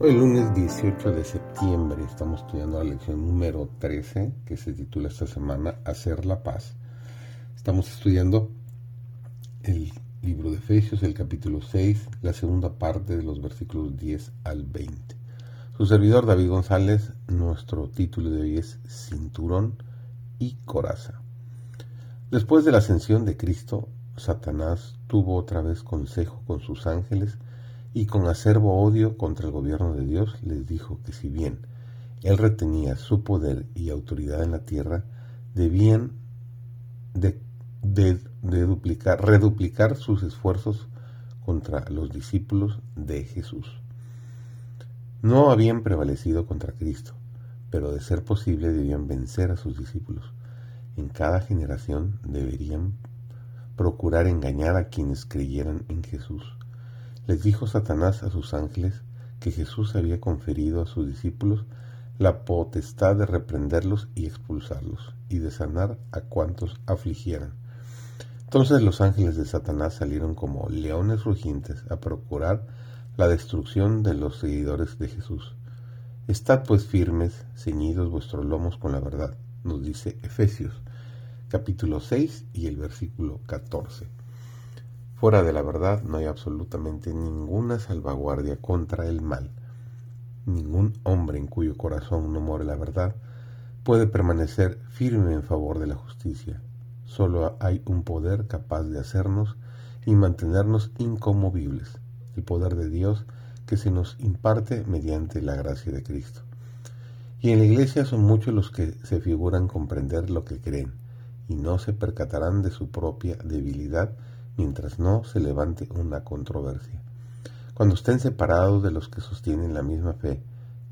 Hoy lunes 18 de septiembre estamos estudiando la lección número 13 que se titula esta semana Hacer la paz. Estamos estudiando el libro de Efesios, el capítulo 6, la segunda parte de los versículos 10 al 20. Su servidor David González, nuestro título de hoy es Cinturón y Coraza. Después de la ascensión de Cristo, Satanás tuvo otra vez consejo con sus ángeles y con acervo odio contra el gobierno de Dios les dijo que si bien él retenía su poder y autoridad en la tierra, debían de, duplicar, reduplicar sus esfuerzos contra los discípulos de Jesús. No habían prevalecido contra Cristo, pero de ser posible debían vencer a sus discípulos. En cada generación deberían procurar engañar a quienes creyeran en Jesús les dijo Satanás a sus ángeles que Jesús había conferido a sus discípulos la potestad de reprenderlos y expulsarlos, y de sanar a cuantos afligieran. Entonces los ángeles de Satanás salieron como leones rugientes a procurar la destrucción de los seguidores de Jesús. Estad pues firmes, ceñidos vuestros lomos con la verdad, nos dice Efesios capítulo 6 y el versículo 14. Fuera de la verdad no hay absolutamente ninguna salvaguardia contra el mal. Ningún hombre en cuyo corazón no more la verdad puede permanecer firme en favor de la justicia. Solo hay un poder capaz de hacernos y mantenernos inconmovibles, el poder de Dios que se nos imparte mediante la gracia de Cristo. Y en la iglesia son muchos los que se figuran comprender lo que creen y no se percatarán de su propia debilidad mientras no se levante una controversia. Cuando estén separados de los que sostienen la misma fe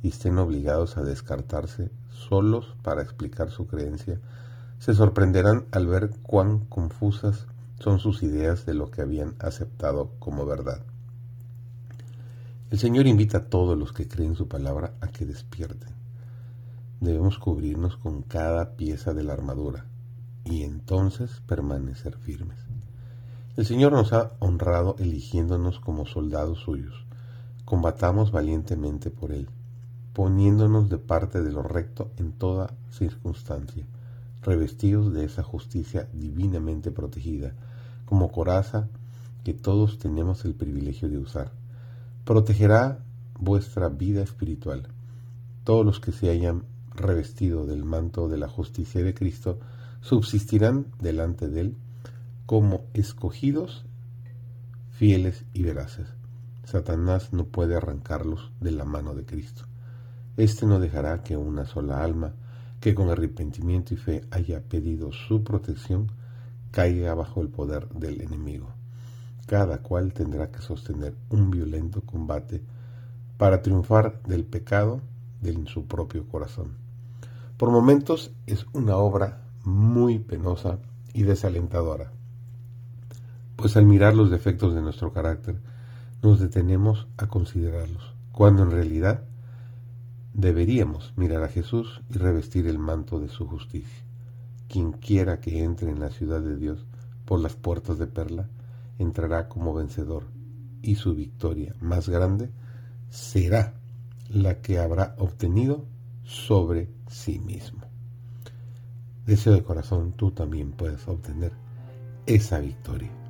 y estén obligados a descartarse solos para explicar su creencia, se sorprenderán al ver cuán confusas son sus ideas de lo que habían aceptado como verdad. El Señor invita a todos los que creen su palabra a que despierten. Debemos cubrirnos con cada pieza de la armadura y entonces permanecer firmes. El Señor nos ha honrado eligiéndonos como soldados suyos. Combatamos valientemente por Él, poniéndonos de parte de lo recto en toda circunstancia, revestidos de esa justicia divinamente protegida, como coraza que todos tenemos el privilegio de usar. Protegerá vuestra vida espiritual. Todos los que se hayan revestido del manto de la justicia de Cristo subsistirán delante de Él como escogidos, fieles y veraces. Satanás no puede arrancarlos de la mano de Cristo. Este no dejará que una sola alma, que con arrepentimiento y fe haya pedido su protección, caiga bajo el poder del enemigo. Cada cual tendrá que sostener un violento combate para triunfar del pecado en su propio corazón. Por momentos es una obra muy penosa y desalentadora pues al mirar los defectos de nuestro carácter nos detenemos a considerarlos, cuando en realidad deberíamos mirar a Jesús y revestir el manto de su justicia. Quien quiera que entre en la ciudad de Dios por las puertas de perla, entrará como vencedor, y su victoria más grande será la que habrá obtenido sobre sí mismo. Deseo de corazón, tú también puedes obtener esa victoria.